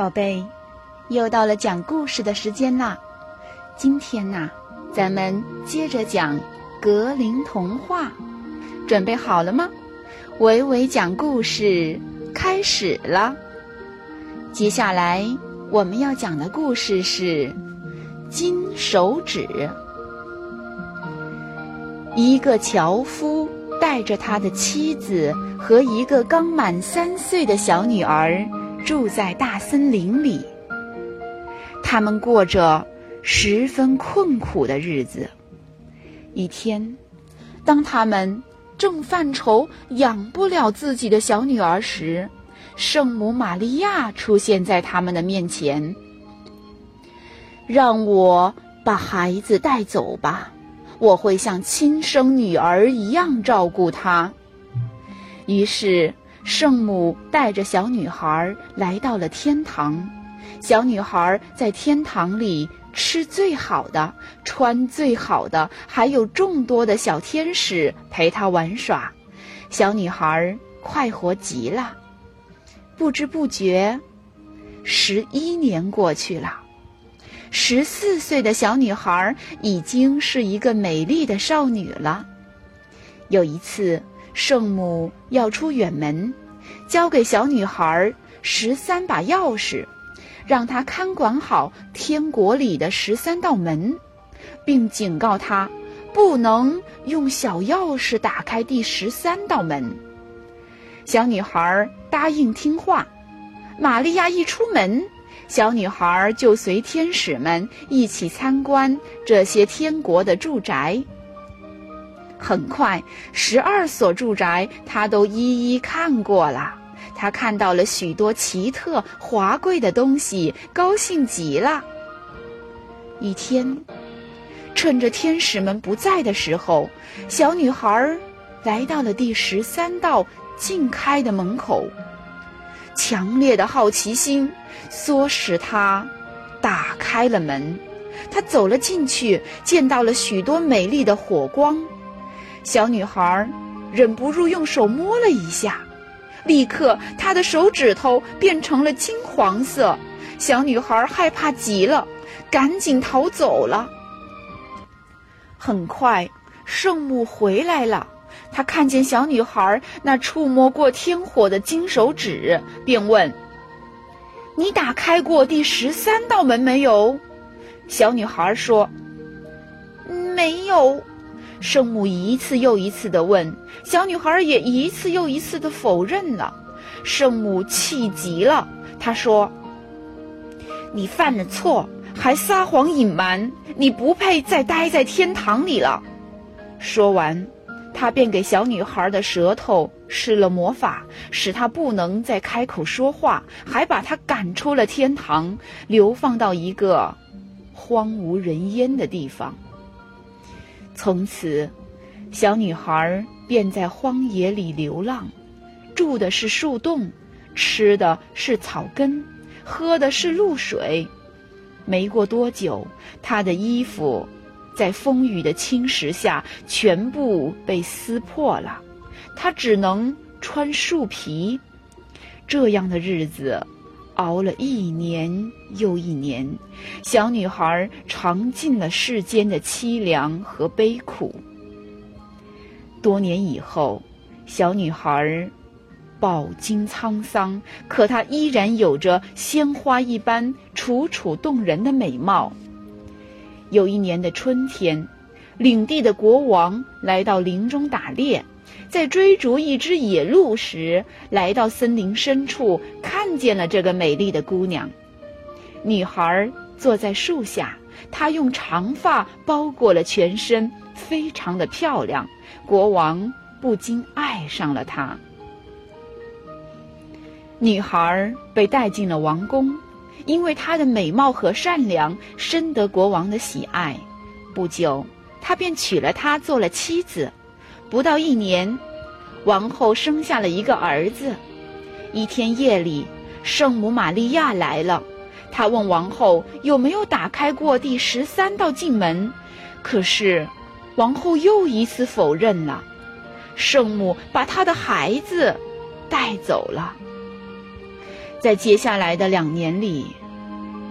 宝贝，又到了讲故事的时间啦！今天呐，咱们接着讲格林童话，准备好了吗？伟伟讲故事开始了。接下来我们要讲的故事是金手指。一个樵夫带着他的妻子和一个刚满三岁的小女儿。住在大森林里，他们过着十分困苦的日子。一天，当他们正犯愁养不了自己的小女儿时，圣母玛利亚出现在他们的面前。让我把孩子带走吧，我会像亲生女儿一样照顾她。于是。圣母带着小女孩来到了天堂，小女孩在天堂里吃最好的，穿最好的，还有众多的小天使陪她玩耍，小女孩快活极了。不知不觉，十一年过去了，十四岁的小女孩已经是一个美丽的少女了。有一次。圣母要出远门，交给小女孩十三把钥匙，让她看管好天国里的十三道门，并警告她不能用小钥匙打开第十三道门。小女孩答应听话。玛利亚一出门，小女孩就随天使们一起参观这些天国的住宅。很快，十二所住宅他都一一看过了。他看到了许多奇特华贵的东西，高兴极了。一天，趁着天使们不在的时候，小女孩来到了第十三道禁开的门口。强烈的好奇心唆使她打开了门。她走了进去，见到了许多美丽的火光。小女孩忍不住用手摸了一下，立刻她的手指头变成了金黄色。小女孩害怕极了，赶紧逃走了。很快，圣母回来了，她看见小女孩那触摸过天火的金手指，便问：“你打开过第十三道门没有？”小女孩说：“没有。”圣母一次又一次地问，小女孩也一次又一次地否认了。圣母气极了，她说：“你犯了错，还撒谎隐瞒，你不配再待在天堂里了。”说完，她便给小女孩的舌头施了魔法，使她不能再开口说话，还把她赶出了天堂，流放到一个荒无人烟的地方。从此，小女孩便在荒野里流浪，住的是树洞，吃的是草根，喝的是露水。没过多久，她的衣服在风雨的侵蚀下全部被撕破了，她只能穿树皮。这样的日子。熬了一年又一年，小女孩尝尽了世间的凄凉和悲苦。多年以后，小女孩饱经沧桑，可她依然有着鲜花一般楚楚动人的美貌。有一年的春天，领地的国王来到林中打猎。在追逐一只野鹿时，来到森林深处，看见了这个美丽的姑娘。女孩坐在树下，她用长发包裹了全身，非常的漂亮。国王不禁爱上了她。女孩被带进了王宫，因为她的美貌和善良，深得国王的喜爱。不久，他便娶了她做了妻子。不到一年，王后生下了一个儿子。一天夜里，圣母玛利亚来了，她问王后有没有打开过第十三道进门，可是王后又一次否认了。圣母把她的孩子带走了。在接下来的两年里，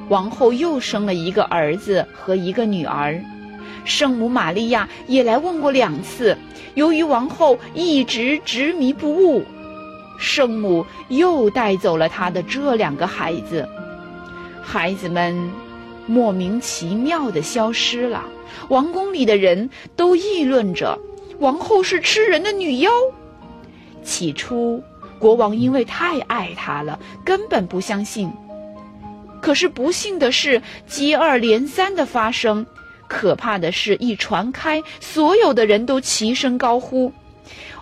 王后又生了一个儿子和一个女儿。圣母玛利亚也来问过两次，由于王后一直执迷不悟，圣母又带走了她的这两个孩子。孩子们莫名其妙地消失了，王宫里的人都议论着王后是吃人的女妖。起初，国王因为太爱她了，根本不相信。可是不幸的事接二连三的发生。可怕的事一传开，所有的人都齐声高呼：“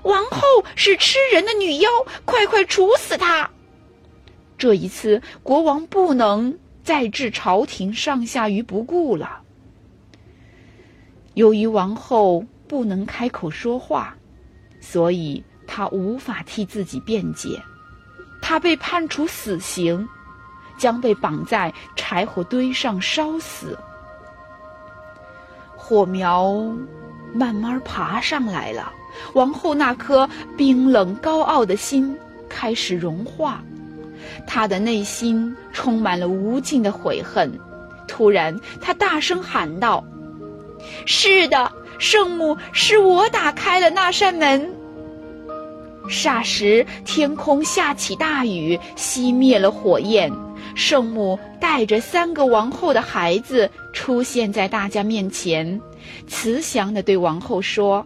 王后是吃人的女妖，快快处死她！”这一次，国王不能再置朝廷上下于不顾了。由于王后不能开口说话，所以她无法替自己辩解，她被判处死刑，将被绑在柴火堆上烧死。火苗慢慢爬上来了，王后那颗冰冷高傲的心开始融化，她的内心充满了无尽的悔恨。突然，她大声喊道：“是的，圣母，是我打开了那扇门。”霎时，天空下起大雨，熄灭了火焰。圣母带着三个王后的孩子出现在大家面前，慈祥地对王后说：“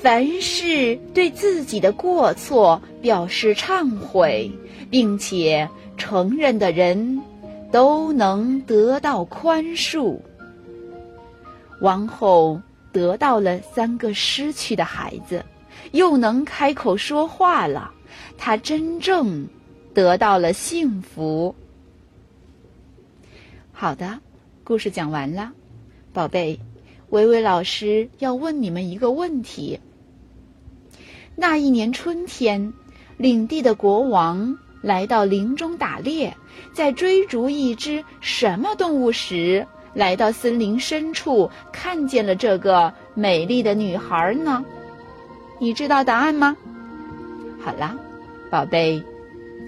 凡是对自己的过错表示忏悔，并且承认的人，都能得到宽恕。”王后得到了三个失去的孩子，又能开口说话了。她真正。得到了幸福。好的，故事讲完了，宝贝，维维老师要问你们一个问题：那一年春天，领地的国王来到林中打猎，在追逐一只什么动物时，来到森林深处，看见了这个美丽的女孩呢？你知道答案吗？好啦，宝贝。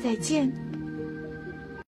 再见。